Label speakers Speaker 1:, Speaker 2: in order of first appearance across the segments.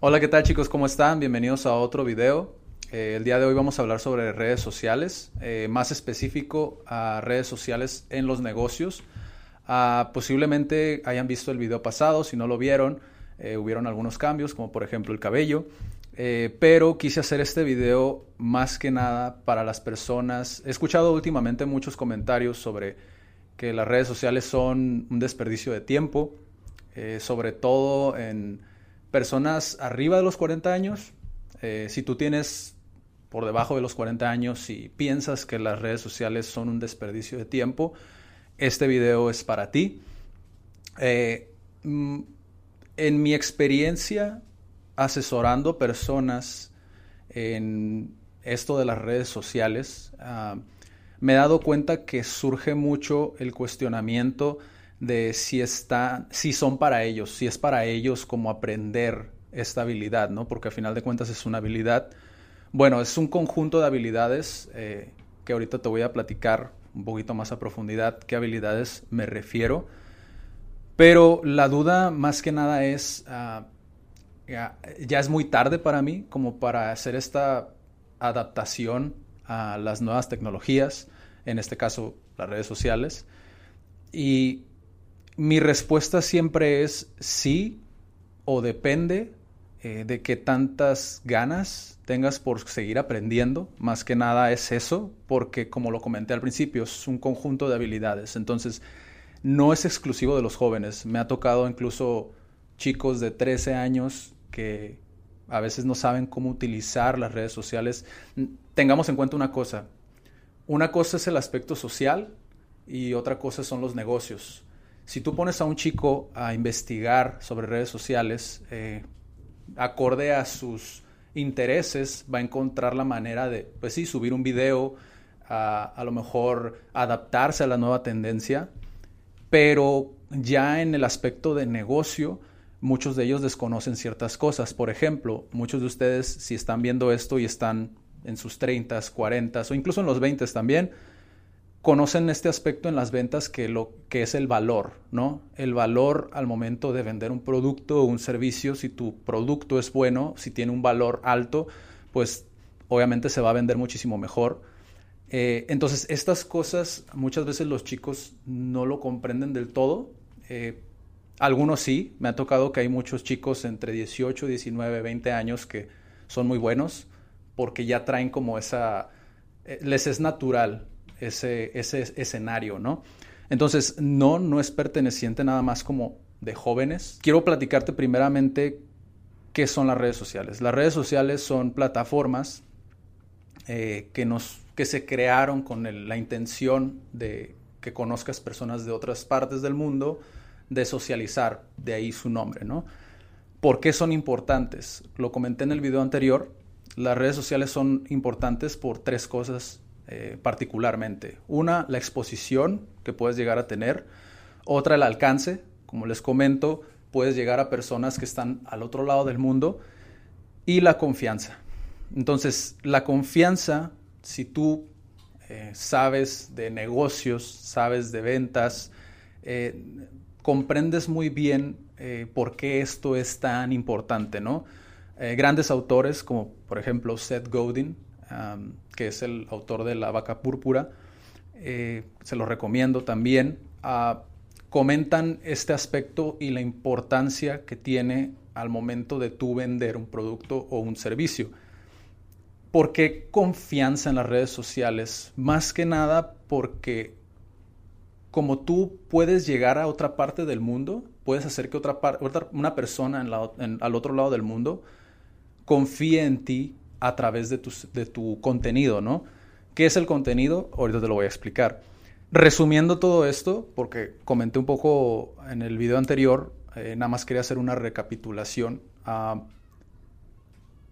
Speaker 1: Hola, ¿qué tal chicos? ¿Cómo están? Bienvenidos a otro video. Eh, el día de hoy vamos a hablar sobre redes sociales, eh, más específico a redes sociales en los negocios. Ah, posiblemente hayan visto el video pasado, si no lo vieron, eh, hubieron algunos cambios, como por ejemplo el cabello. Eh, pero quise hacer este video más que nada para las personas. He escuchado últimamente muchos comentarios sobre que las redes sociales son un desperdicio de tiempo, sobre todo en personas arriba de los 40 años. si tú tienes por debajo de los 40 años y piensas que las redes sociales son un desperdicio de tiempo, este video es para ti. Mm, en mi experiencia asesorando personas en esto de las redes sociales, ah, me he dado cuenta que surge mucho el cuestionamiento de si, está, si son para ellos, si es para ellos como aprender esta habilidad, ¿no? Porque al final de cuentas es una habilidad. Bueno, es un conjunto de habilidades eh, que ahorita te voy a platicar un poquito más a profundidad qué habilidades me refiero. Pero la duda más que nada es, ah, ya, es muy tarde para mí como para hacer esta adaptación a las nuevas tecnologías, en este caso las redes sociales. Y mi respuesta siempre es sí o depende eh, de qué tantas ganas tengas por seguir aprendiendo. Más que nada es eso, porque como lo comenté al principio, es un conjunto de habilidades. Entonces, no es exclusivo de los jóvenes. Me ha tocado incluso chicos de 13 años que a veces no saben cómo utilizar las redes sociales. Tengamos en cuenta una cosa. Una cosa es el aspecto social y otra cosa son los negocios. Si tú pones a un chico a investigar sobre redes sociales, eh, acorde a sus intereses, va a encontrar la manera de, pues sí, subir un video, a, lo mejor adaptarse a la nueva tendencia pero ya en el aspecto de negocio, muchos de ellos desconocen ciertas cosas. Por ejemplo, muchos de ustedes, si están viendo esto y están en sus 30, 40 o incluso en los 20 también, conocen este aspecto en las ventas que, lo, que es el valor, ¿no? El valor al momento de vender un producto o un servicio, si tu producto es bueno, si tiene un valor alto, pues obviamente se va a vender muchísimo mejor eh, entonces, estas cosas muchas veces los chicos no lo comprenden del todo. Eh, algunos sí, me ha tocado que hay muchos chicos entre 18, 19, 20 años que son muy buenos porque ya traen como esa, eh, les es natural ese, ese escenario, ¿no? Entonces, no, no es perteneciente nada más como de jóvenes. Quiero platicarte primeramente qué son las redes sociales. Las redes sociales son plataformas que nos que se crearon con la intención de que conozcas personas de otras partes del mundo, de socializar, de ahí su nombre, ¿no? ¿Por qué son importantes? Lo comenté en el video anterior, las redes sociales son importantes por tres cosas eh, particularmente. Una, la exposición que puedes llegar a tener. Otra, el alcance. Como les comento, puedes llegar a personas que están al otro lado del mundo. Y la confianza. Entonces, la confianza si tú eh, sabes de negocios, sabes de ventas, eh, comprendes muy bien por qué esto es tan importante, ¿no? grandes autores como por ejemplo Seth Godin, que es el autor de La vaca púrpura, se lo recomiendo también, ah, comentan este aspecto y la importancia que tiene al momento de tú vender un producto o un servicio. ¿Por qué confianza en las redes sociales? Más que nada porque como tú puedes llegar a otra parte del mundo, puedes hacer que otra, una persona al otro lado del mundo confíe en ti a través de tu, de tu contenido, ¿no? ¿Qué es el contenido? Ahorita te lo voy a explicar. Resumiendo todo esto, porque comenté un poco en el video anterior, eh, nada más quería hacer una recapitulación ah,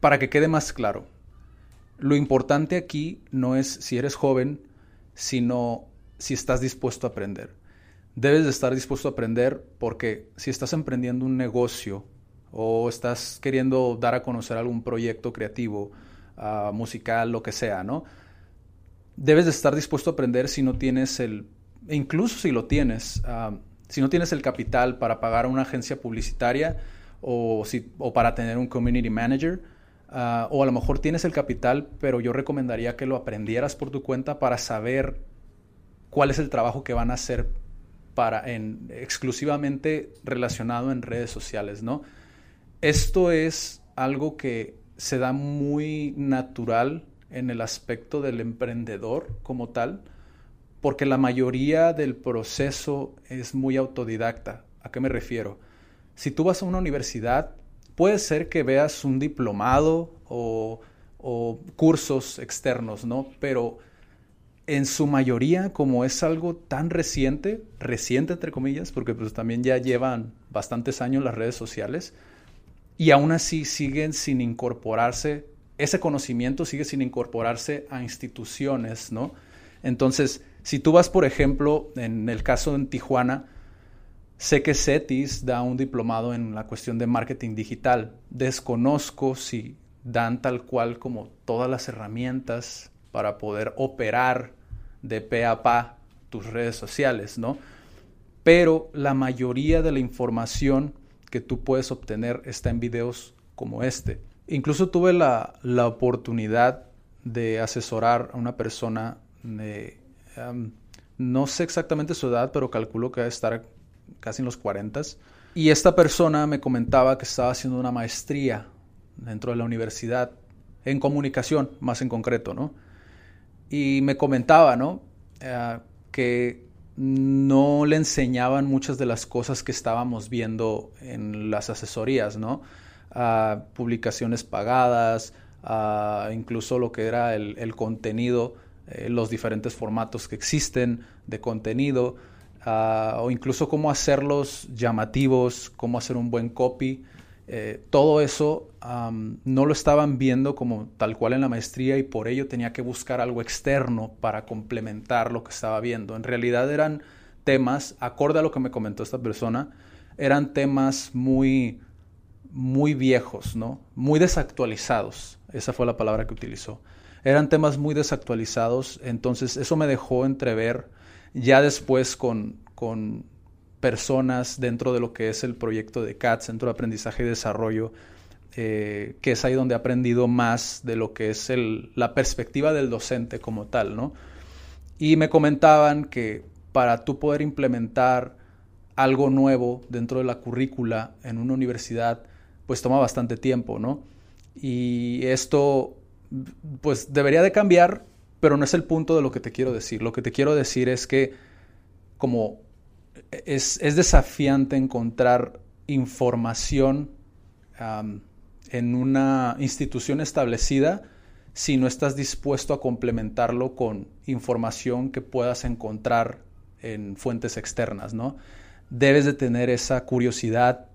Speaker 1: para que quede más claro. Lo importante aquí no es si eres joven, sino si estás dispuesto a aprender. Debes de estar dispuesto a aprender porque si estás emprendiendo un negocio o estás queriendo dar a conocer algún proyecto creativo, ah, musical, lo que sea, ¿no? Debes de estar dispuesto a aprender si no tienes el, incluso si lo tienes, ah, si no tienes el capital para pagar a una agencia publicitaria o, si, o para tener un community manager, ah, o a lo mejor tienes el capital, pero yo recomendaría que lo aprendieras por tu cuenta para saber cuál es el trabajo que van a hacer para en, exclusivamente relacionado en redes sociales, ¿no? Esto es algo que se da muy natural en el aspecto del emprendedor como tal, porque la mayoría del proceso es muy autodidacta. ¿A qué me refiero? Si tú vas a una universidad, puede ser que veas un diplomado o, cursos externos, ¿no? Pero en su mayoría, como es algo tan reciente, reciente entre comillas, porque pues también ya llevan bastantes años las redes sociales, y aún así siguen sin incorporarse, ese conocimiento sigue sin incorporarse a instituciones, ¿no? Entonces, si tú vas, por ejemplo, en el caso en Tijuana, sé que CETIS da un diplomado en la cuestión de marketing digital. Desconozco si dan tal cual como todas las herramientas para poder operar de pe a pa tus redes sociales, ¿no? Pero la mayoría de la información tú puedes obtener está en videos como este. Incluso tuve la, oportunidad de asesorar a una persona no sé exactamente su edad, pero calculo que debe estar casi en los 40. Y esta persona me comentaba que estaba haciendo una maestría dentro de la universidad en comunicación, más en concreto, ¿no? y me comentaba, ¿no? Eh, que no le enseñaban muchas de las cosas que estábamos viendo en las asesorías, ¿no? publicaciones pagadas, incluso lo que era el, contenido, eh, los diferentes formatos que existen de contenido, o incluso cómo hacerlos llamativos, cómo hacer un buen copy. Eh, todo eso no lo estaban viendo como tal cual en la maestría y por ello tenía que buscar algo externo para complementar lo que estaba viendo. En realidad eran temas, acorde a lo que me comentó esta persona, eran temas muy, muy viejos, ¿no? Muy desactualizados. Esa fue la palabra que utilizó. Eran temas muy desactualizados, entonces eso me dejó entrever ya después con, con personas dentro de lo que es el proyecto de CATS, Centro de Aprendizaje y Desarrollo, eh, que es ahí donde he aprendido más de lo que es la perspectiva del docente como tal, ¿no? Y me comentaban que para tú poder implementar algo nuevo dentro de la currícula en una universidad, pues toma bastante tiempo, ¿no? Y esto, pues debería de cambiar, pero no es el punto de lo que te quiero decir. Lo que te quiero decir es que como es, desafiante encontrar información en una institución establecida si no estás dispuesto a complementarlo con información que puedas encontrar en fuentes externas, ¿no? Debes de tener esa curiosidad,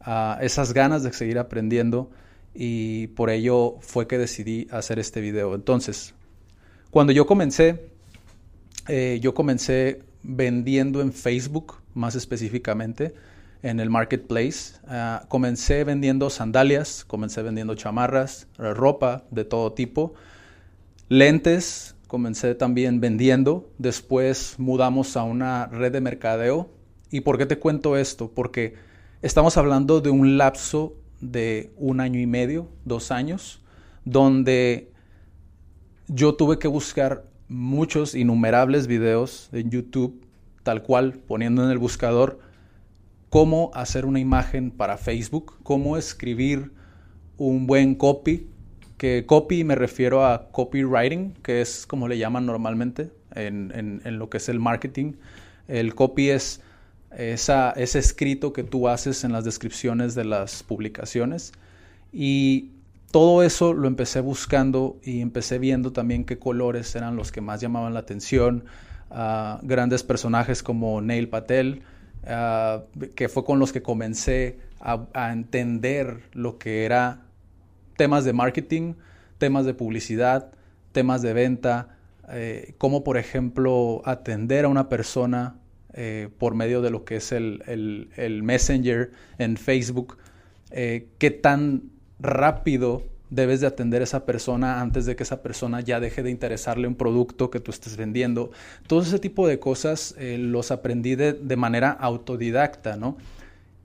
Speaker 1: ah, esas ganas de seguir aprendiendo y por ello fue que decidí hacer este video. Entonces, cuando yo comencé, eh, yo comencé vendiendo en Facebook, más específicamente, en el marketplace. Ah, comencé vendiendo sandalias, comencé vendiendo chamarras, ropa de todo tipo, lentes, comencé también vendiendo. Después mudamos a una red de mercadeo. ¿Y por qué te cuento esto? Porque estamos hablando de un lapso de un año y medio, dos años, donde yo tuve que buscar muchos, innumerables videos en YouTube, tal cual, poniendo en el buscador cómo hacer una imagen para Facebook, cómo escribir un buen copy, que copy me refiero a copywriting, que es como le llaman normalmente en, lo que es el marketing. El copy es esa, ese escrito que tú haces en las descripciones de las publicaciones. Y todo eso lo empecé buscando y empecé viendo también qué colores eran los que más llamaban la atención. Uh, grandes personajes como Neil Patel, uh, que fue con los que comencé a, entender lo que era temas de marketing, temas de publicidad, temas de venta, eh, cómo por ejemplo atender a una persona eh, por medio de lo que es el, el, el Messenger en Facebook, eh, qué tan rápido debes de atender a esa persona antes de que esa persona ya deje de interesarle un producto que tú estés vendiendo. Todo ese tipo de cosas eh, los aprendí de, de, manera autodidacta, ¿no?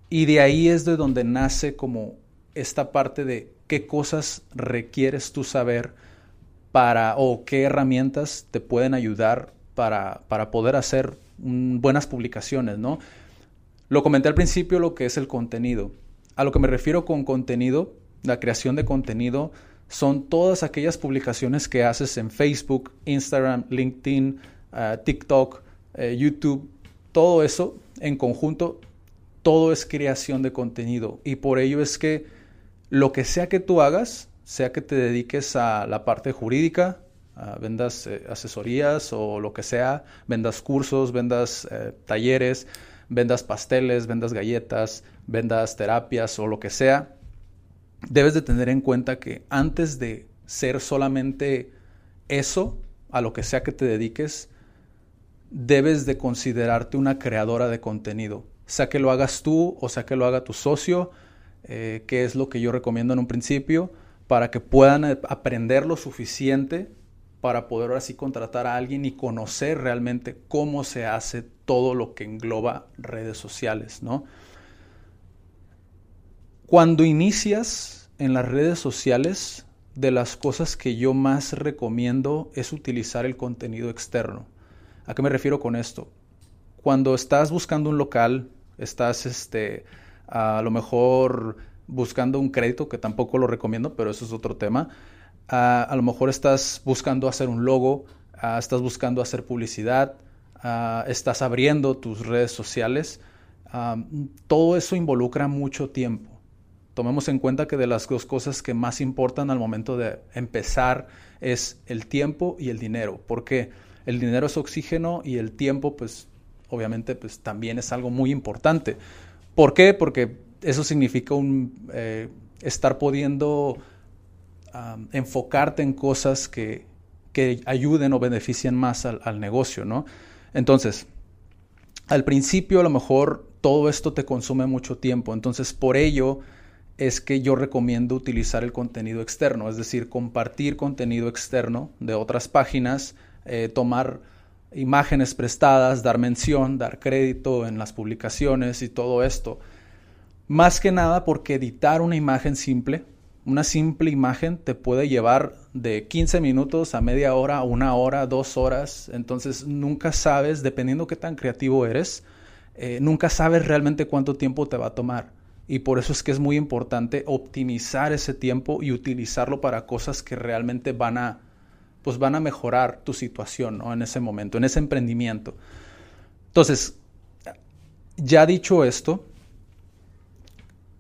Speaker 1: Y de ahí es de donde nace como esta parte de qué cosas requieres tú saber para, o qué herramientas te pueden ayudar para, para poder hacer buenas publicaciones, ¿no? Lo comenté al principio lo que es el contenido. A lo que me refiero con contenido la creación de contenido son todas aquellas publicaciones que haces en Facebook, Instagram, LinkedIn, uh, TikTok, uh, YouTube, todo eso en conjunto, todo es creación de contenido. Y por ello es que lo que sea que tú hagas, sea que te dediques a la parte jurídica, uh, vendas eh, asesorías o lo que sea, vendas cursos, vendas eh, talleres, vendas pasteles, vendas galletas, vendas terapias o lo que sea, debes de tener en cuenta que antes de ser solamente eso, a lo que sea que te dediques, debes de considerarte una creadora de contenido. Sea que lo hagas tú o sea que lo haga tu socio, eh, que es lo que yo recomiendo en un principio, para que puedan aprender lo suficiente para poder así contratar a alguien y conocer realmente cómo se hace todo lo que engloba redes sociales, ¿no? Cuando inicias en las redes sociales, de las cosas que yo más recomiendo es utilizar el contenido externo. ¿A qué me refiero con esto? Cuando estás buscando un local, estás este, a lo mejor buscando un crédito, que tampoco lo recomiendo, pero eso es otro tema. A, lo mejor estás buscando hacer un logo, estás buscando hacer publicidad, estás abriendo tus redes sociales. todo eso involucra mucho tiempo tomemos en cuenta que de las dos cosas que más importan al momento de empezar es el tiempo y el dinero, porque el dinero es oxígeno y el tiempo, pues obviamente, pues también es algo muy importante. ¿Por qué? Porque eso significa un, eh, estar pudiendo enfocarte en cosas que, que, ayuden o beneficien más al, al negocio, ¿no? Entonces, al principio a lo mejor todo esto te consume mucho tiempo, entonces por ello es que yo recomiendo utilizar el contenido externo, es decir, compartir contenido externo de otras páginas, eh, tomar imágenes prestadas, dar mención, dar crédito en las publicaciones y todo esto. Más que nada porque editar una imagen simple, una simple imagen te puede llevar de 15 minutos a media hora, una hora, dos horas. Entonces nunca sabes, dependiendo qué tan creativo eres, eh, nunca sabes realmente cuánto tiempo te va a tomar y por eso es que es muy importante optimizar ese tiempo y utilizarlo para cosas que realmente van a, pues van a mejorar tu situación en ese momento, en ese emprendimiento. Entonces, ya dicho esto,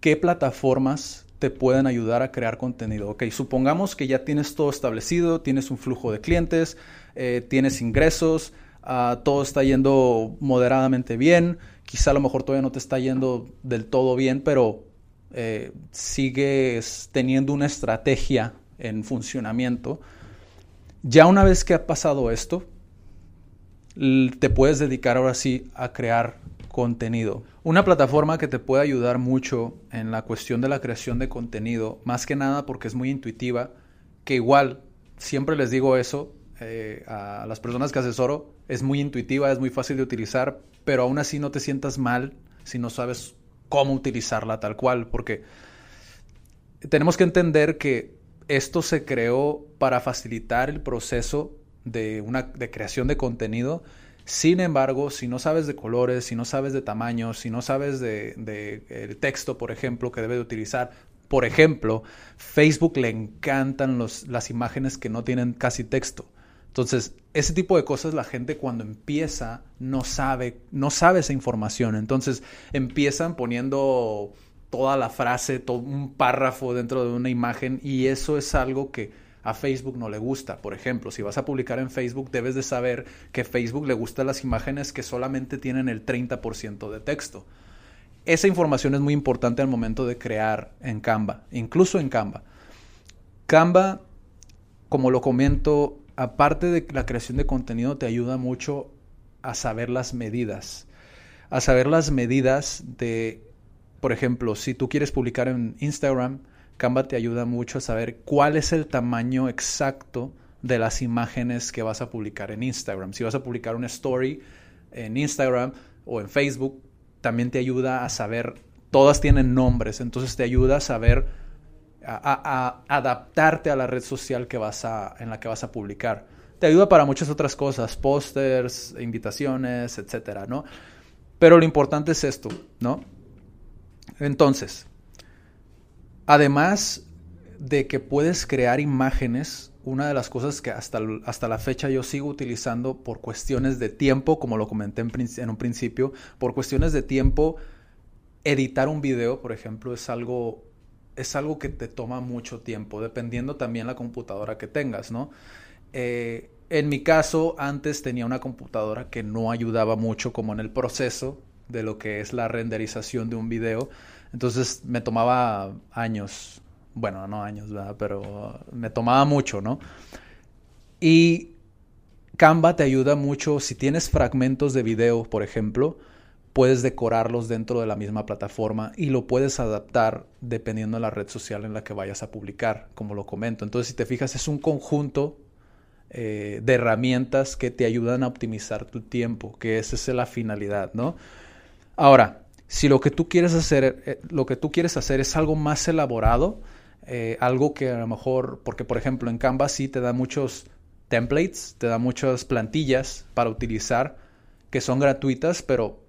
Speaker 1: ¿qué plataformas te pueden ayudar a crear contenido? Ok, supongamos que ya tienes todo establecido, tienes un flujo de clientes, eh, tienes ingresos, uh, todo está yendo moderadamente bien, quizá a lo mejor todavía no te está yendo del todo bien, pero eh, sigues teniendo una estrategia en funcionamiento. Ya una vez que ha pasado esto, te puedes dedicar ahora sí a crear contenido. Una plataforma que te puede ayudar mucho en la cuestión de la creación de contenido, más que nada porque es muy intuitiva, que igual siempre les digo eso eh, a las personas que asesoro, es muy intuitiva, es muy fácil de utilizar, pero aún así no te sientas mal si no sabes cómo utilizarla tal cual, porque tenemos que entender que esto se creó para facilitar el proceso de, una, de creación de contenido. Sin embargo, si no sabes de colores, si no sabes de tamaños, si no sabes de, el texto, por ejemplo, que debe de utilizar, por ejemplo, Facebook le encantan los, las imágenes que no tienen casi texto. Entonces, ese tipo de cosas la gente cuando empieza no sabe, no sabe esa información. Entonces, empiezan poniendo toda la frase, todo un párrafo dentro de una imagen y eso es algo que a Facebook no le gusta. Por ejemplo, si vas a publicar en Facebook, debes de saber que Facebook le gustan las imágenes que solamente tienen el 30% de texto. Esa información es muy importante al momento de crear en Canva, incluso en Canva. Canva, como lo comento, aparte de la creación de contenido, te ayuda mucho a saber las medidas. A saber las medidas de, por ejemplo, si tú quieres publicar en Instagram, Canva te ayuda mucho a saber cuál es el tamaño exacto de las imágenes que vas a publicar en Instagram. Si vas a publicar una story en Instagram o en Facebook, también te ayuda a saber, todas tienen nombres, entonces te ayuda a saber a, adaptarte a la red social que vas a, en la que vas a publicar. Te ayuda para muchas otras cosas, pósters, invitaciones, etcétera, ¿no? Pero lo importante es esto, ¿no? Entonces, además de que puedes crear imágenes, una de las cosas que hasta, hasta la fecha yo sigo utilizando por cuestiones de tiempo, como lo comenté en, en un principio, por cuestiones de tiempo, editar un video, por ejemplo, es algo es algo que te toma mucho tiempo, dependiendo también la computadora que tengas, ¿no? Eh, en mi caso, antes tenía una computadora que no ayudaba mucho como en el proceso de lo que es la renderización de un video. Entonces me tomaba años, bueno, no años, ¿verdad? pero me tomaba mucho, ¿no? Y Canva te ayuda mucho si tienes fragmentos de video, por ejemplo, puedes decorarlos dentro de la misma plataforma y lo puedes adaptar dependiendo de la red social en la que vayas a publicar, como lo comento. Entonces, si te fijas, es un conjunto eh, de herramientas que te ayudan a optimizar tu tiempo, que esa es la finalidad, ¿no? Ahora, si lo que tú quieres hacer, eh, lo que tú quieres hacer es algo más elaborado, eh, algo que a lo mejor, porque por ejemplo en Canva sí te da muchos templates, te da muchas plantillas para utilizar que son gratuitas, pero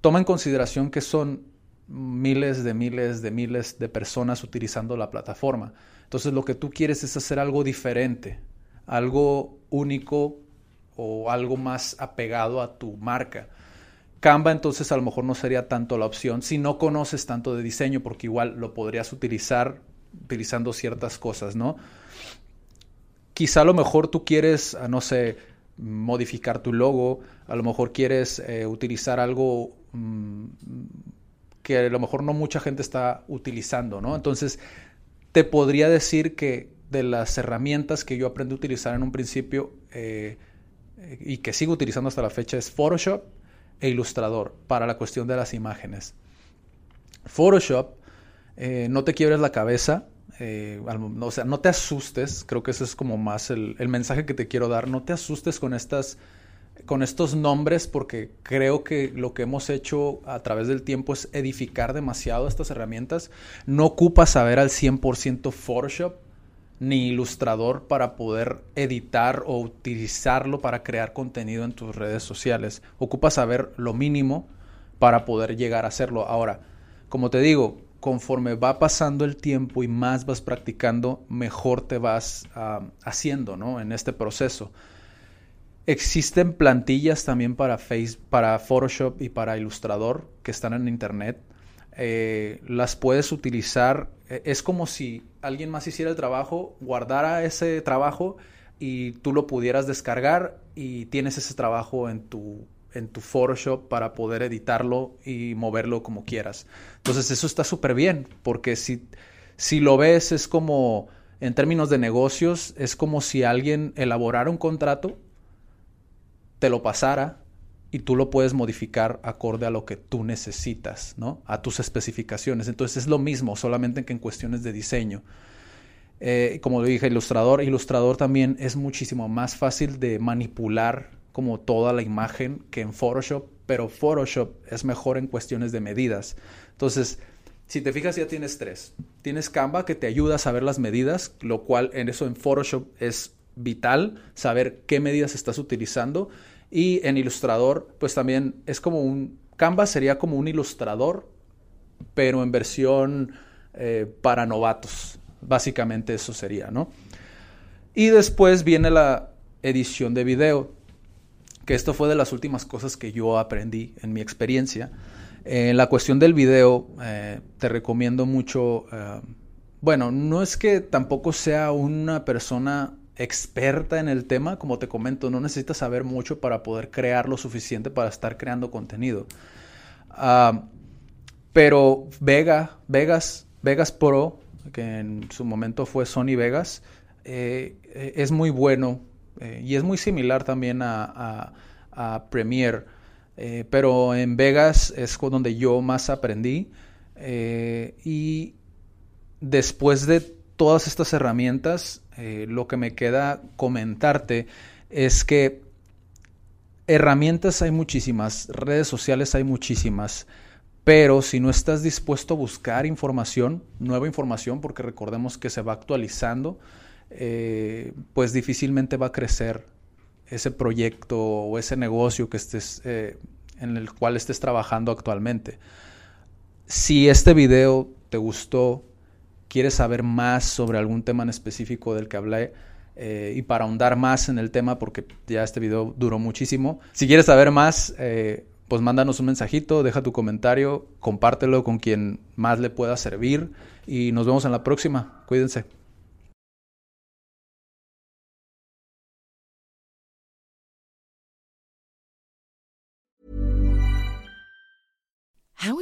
Speaker 1: toma en consideración que son miles de miles de miles de personas utilizando la plataforma. Entonces lo que tú quieres es hacer algo diferente, algo único o algo más apegado a tu marca. Canva entonces a lo mejor no sería tanto la opción si no conoces tanto de diseño porque igual lo podrías utilizar utilizando ciertas cosas, ¿no? Quizá a lo mejor tú quieres, ah, no sé, modificar tu logo, a lo mejor quieres eh, utilizar algo mm, que a lo mejor no mucha gente está utilizando, ¿no? Entonces, te podría decir que de las herramientas que yo aprendí a utilizar en un principio eh, y que sigo utilizando hasta la fecha es Photoshop e Illustrator para la cuestión de las imágenes. Photoshop, eh, no te quiebres la cabeza, eh, o sea, no te asustes, creo que ese es como más el, mensaje que te quiero dar, no te asustes con estas con estos nombres porque creo que lo que hemos hecho a través del tiempo es edificar demasiado estas herramientas. No ocupas saber al 100% Photoshop ni Ilustrador para poder editar o utilizarlo para crear contenido en tus redes sociales. Ocupas saber lo mínimo para poder llegar a hacerlo. Ahora, como te digo, conforme va pasando el tiempo y más vas practicando, mejor te vas ah, haciendo, ¿no? En este proceso. Existen plantillas también para, face, para Photoshop y para Illustrator que están en Internet. Eh, las puedes utilizar. E, es como si alguien más hiciera el trabajo, guardara ese trabajo y tú lo pudieras descargar y tienes ese trabajo en tu en tu Photoshop para poder editarlo y moverlo como quieras. Entonces eso está súper bien, porque si, si lo ves es como, en términos de negocios, es como si alguien elaborara un contrato, te lo pasara y tú lo puedes modificar acorde a lo que tú necesitas, ¿no? A tus especificaciones. Entonces es lo mismo, solamente que en cuestiones de diseño. Eh, como dije, ilustrador, ilustrador también es muchísimo más fácil de manipular como toda la imagen que en Photoshop, pero Photoshop es mejor en cuestiones de medidas. Entonces, si te fijas ya tienes tres. Tienes Canva que te ayuda a saber las medidas, lo cual en eso en Photoshop es vital, saber qué medidas estás utilizando. Y en Illustrator, pues también es como un... Canva sería como un ilustrador, pero en versión eh, para novatos. Básicamente eso sería, ¿no? Y después viene la edición de video que esto fue de las últimas cosas que yo aprendí en mi experiencia. En la cuestión del video, eh, te recomiendo mucho, eh, bueno, no es que tampoco sea una persona experta en el tema, como te comento, no necesitas saber mucho para poder crear lo suficiente para estar creando contenido. Ah, pero Vega, Vegas, Vegas Pro, que en su momento fue Sony Vegas, eh, es muy bueno y es muy similar también a, a Premiere eh, pero en Vegas es donde yo más aprendí. Eh, y después de todas estas herramientas, eh, lo que me queda comentarte es que herramientas hay muchísimas, redes sociales hay muchísimas, pero si no estás dispuesto a buscar información, nueva información, porque recordemos que se va actualizando, pues difícilmente va a crecer ese proyecto o ese negocio que estés, eh, en el cual estés trabajando actualmente. Si este video te gustó, quieres saber más sobre algún tema en específico del que hablé, eh, y para ahondar más en el tema, porque ya este video duró muchísimo, si quieres saber más, eh, pues mándanos un mensajito, deja tu comentario, compártelo con quien más le pueda servir y nos vemos en la próxima. Cuídense.